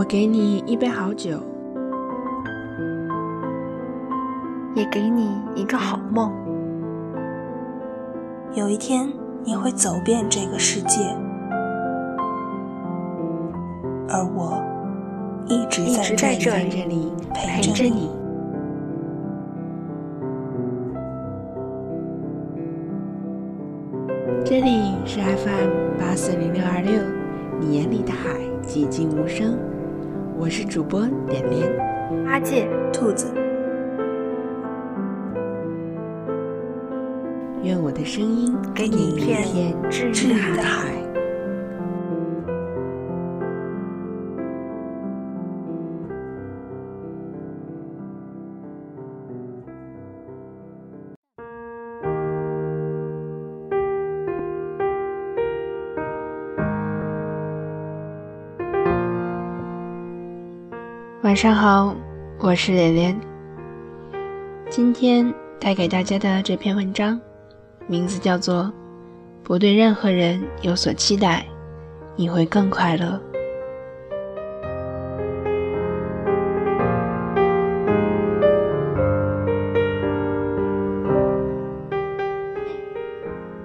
我给你一杯好酒，也给你一个好梦。有一天，你会走遍这个世界，而我一直在这里陪着你。这里是 FM 八四零六二六，你眼里的海寂静无声。我是主播点点，八戒，兔子。愿我的声音给你一片治愈的海。晚上好，我是连连。今天带给大家的这篇文章，名字叫做《不对任何人有所期待，你会更快乐》。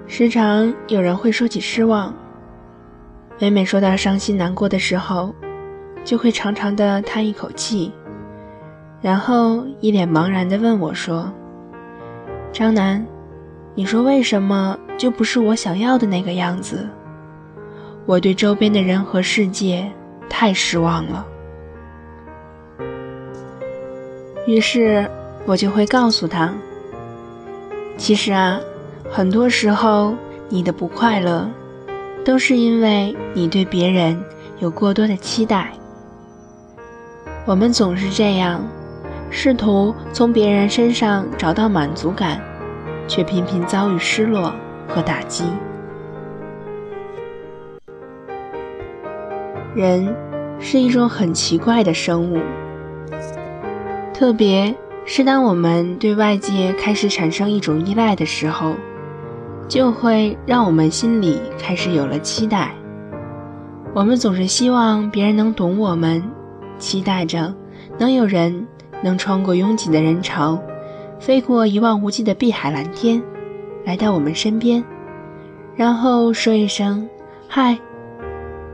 时常有人会说起失望，每每说到伤心难过的时候。就会长长的叹一口气，然后一脸茫然的问我说：“张楠，你说为什么就不是我想要的那个样子？我对周边的人和世界太失望了。”于是我就会告诉他：“其实啊，很多时候你的不快乐，都是因为你对别人有过多的期待。”我们总是这样，试图从别人身上找到满足感，却频频遭遇失落和打击。人是一种很奇怪的生物，特别是当我们对外界开始产生一种依赖的时候，就会让我们心里开始有了期待。我们总是希望别人能懂我们。期待着能有人能穿过拥挤的人潮，飞过一望无际的碧海蓝天，来到我们身边，然后说一声“嗨”。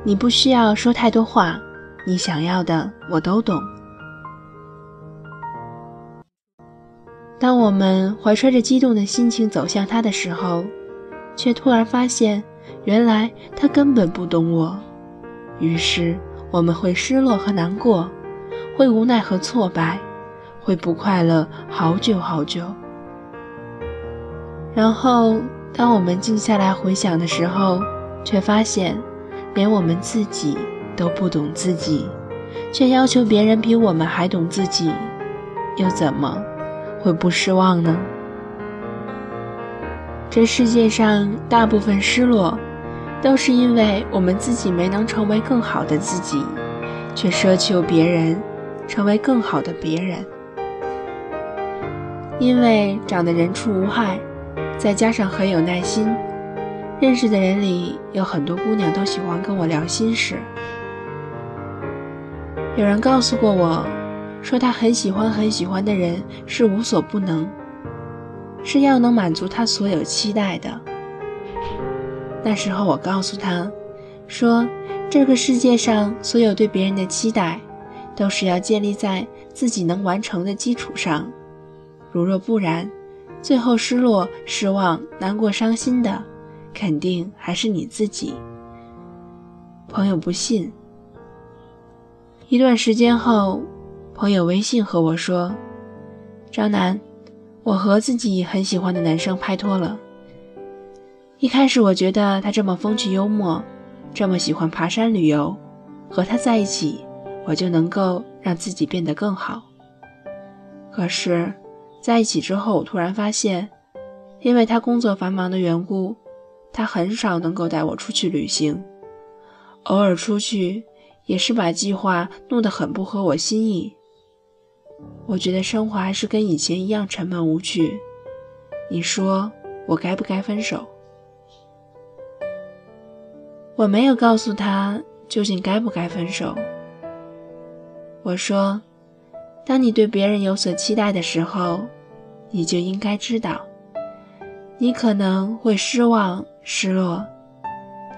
你不需要说太多话，你想要的我都懂。当我们怀揣着激动的心情走向他的时候，却突然发现，原来他根本不懂我。于是。我们会失落和难过，会无奈和挫败，会不快乐好久好久。然后，当我们静下来回想的时候，却发现，连我们自己都不懂自己，却要求别人比我们还懂自己，又怎么会不失望呢？这世界上大部分失落。都是因为我们自己没能成为更好的自己，却奢求别人成为更好的别人。因为长得人畜无害，再加上很有耐心，认识的人里有很多姑娘都喜欢跟我聊心事。有人告诉过我，说他很喜欢很喜欢的人是无所不能，是要能满足他所有期待的。那时候我告诉他，说这个世界上所有对别人的期待，都是要建立在自己能完成的基础上。如若不然，最后失落、失望、难过、伤心的，肯定还是你自己。朋友不信。一段时间后，朋友微信和我说：“张楠，我和自己很喜欢的男生拍拖了。”一开始我觉得他这么风趣幽默，这么喜欢爬山旅游，和他在一起，我就能够让自己变得更好。可是，在一起之后，我突然发现，因为他工作繁忙的缘故，他很少能够带我出去旅行，偶尔出去也是把计划弄得很不合我心意。我觉得生活还是跟以前一样沉闷无趣。你说我该不该分手？我没有告诉他究竟该不该分手，我说，当你对别人有所期待的时候，你就应该知道，你可能会失望、失落，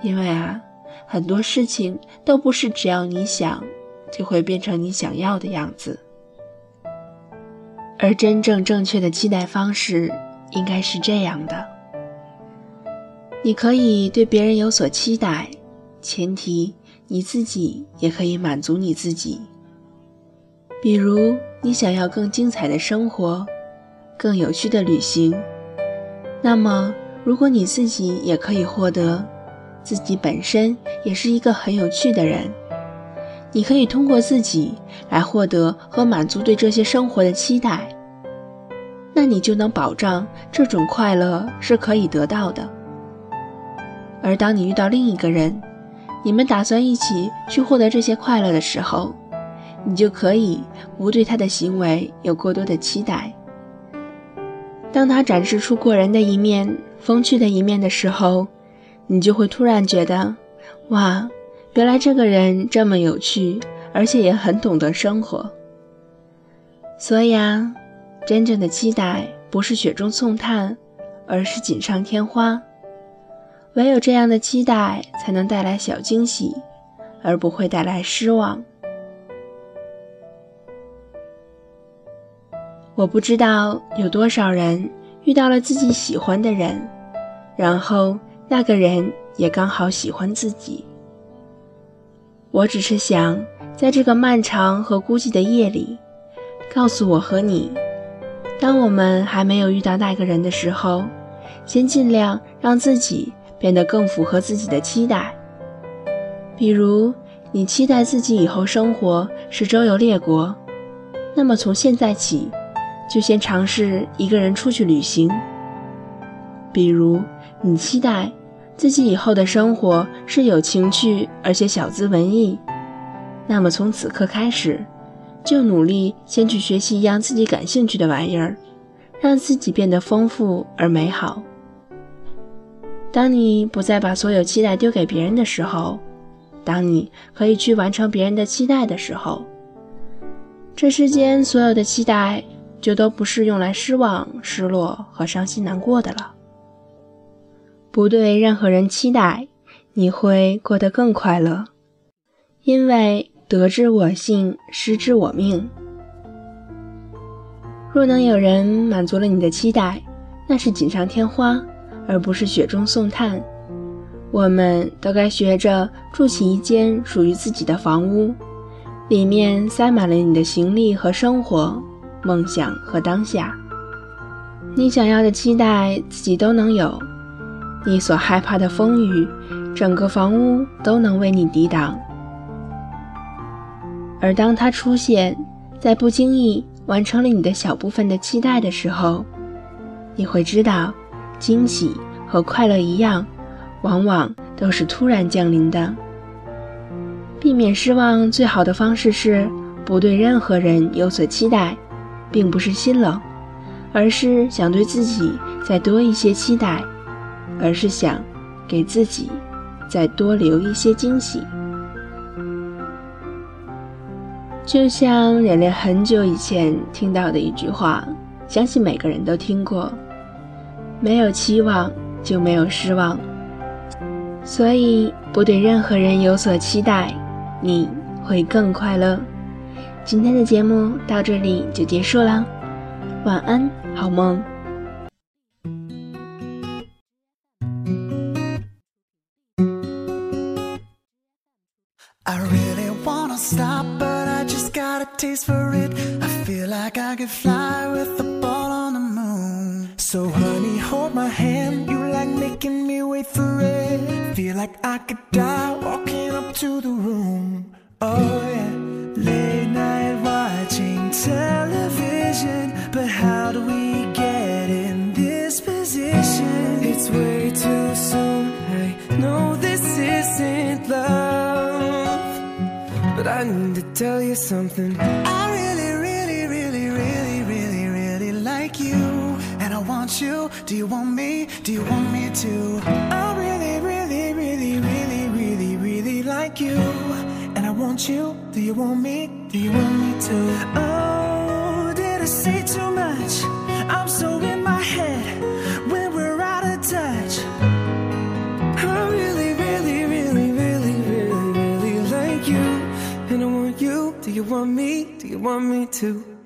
因为啊，很多事情都不是只要你想，就会变成你想要的样子。而真正正确的期待方式应该是这样的：你可以对别人有所期待，前提你自己也可以满足你自己。比如，你想要更精彩的生活，更有趣的旅行，那么如果你自己也可以获得，自己本身也是一个很有趣的人，你可以通过自己来获得和满足对这些生活的期待。那你就能保障这种快乐是可以得到的。而当你遇到另一个人，你们打算一起去获得这些快乐的时候，你就可以不对他的行为有过多的期待。当他展示出过人的一面、风趣的一面的时候，你就会突然觉得，哇，原来这个人这么有趣，而且也很懂得生活。所以啊。真正的期待不是雪中送炭，而是锦上添花。唯有这样的期待，才能带来小惊喜，而不会带来失望。我不知道有多少人遇到了自己喜欢的人，然后那个人也刚好喜欢自己。我只是想，在这个漫长和孤寂的夜里，告诉我和你。当我们还没有遇到那个人的时候，先尽量让自己变得更符合自己的期待。比如，你期待自己以后生活是周游列国，那么从现在起，就先尝试一个人出去旅行。比如，你期待自己以后的生活是有情趣而且小资文艺，那么从此刻开始。就努力先去学习一样自己感兴趣的玩意儿，让自己变得丰富而美好。当你不再把所有期待丢给别人的时候，当你可以去完成别人的期待的时候，这世间所有的期待就都不是用来失望、失落和伤心难过的了。不对任何人期待，你会过得更快乐，因为。得之我幸，失之我命。若能有人满足了你的期待，那是锦上添花，而不是雪中送炭。我们都该学着筑起一间属于自己的房屋，里面塞满了你的行李和生活、梦想和当下。你想要的期待自己都能有，你所害怕的风雨，整个房屋都能为你抵挡。而当它出现在不经意完成了你的小部分的期待的时候，你会知道，惊喜和快乐一样，往往都是突然降临的。避免失望最好的方式是不对任何人有所期待，并不是心冷，而是想对自己再多一些期待，而是想给自己再多留一些惊喜。就像人类很久以前听到的一句话，相信每个人都听过：没有期望就没有失望。所以，不对任何人有所期待，你会更快乐。今天的节目到这里就结束了，晚安，好梦。Making me wait for it. Feel like I could die walking up to the room. Oh, yeah. Late night watching television. But how do we get in this position? It's way too soon. I know this isn't love. But I need to tell you something. I really, want you. Do you want me? Do you want me to? I really, really, really, really, really, really like you. And I want you? Do you want me? Do you want me too? Oh, did I say too much? I'm so in my head when we're out of touch. I really, really, really, really, really, really like you. And I want you. Do you want me? Do you want me too?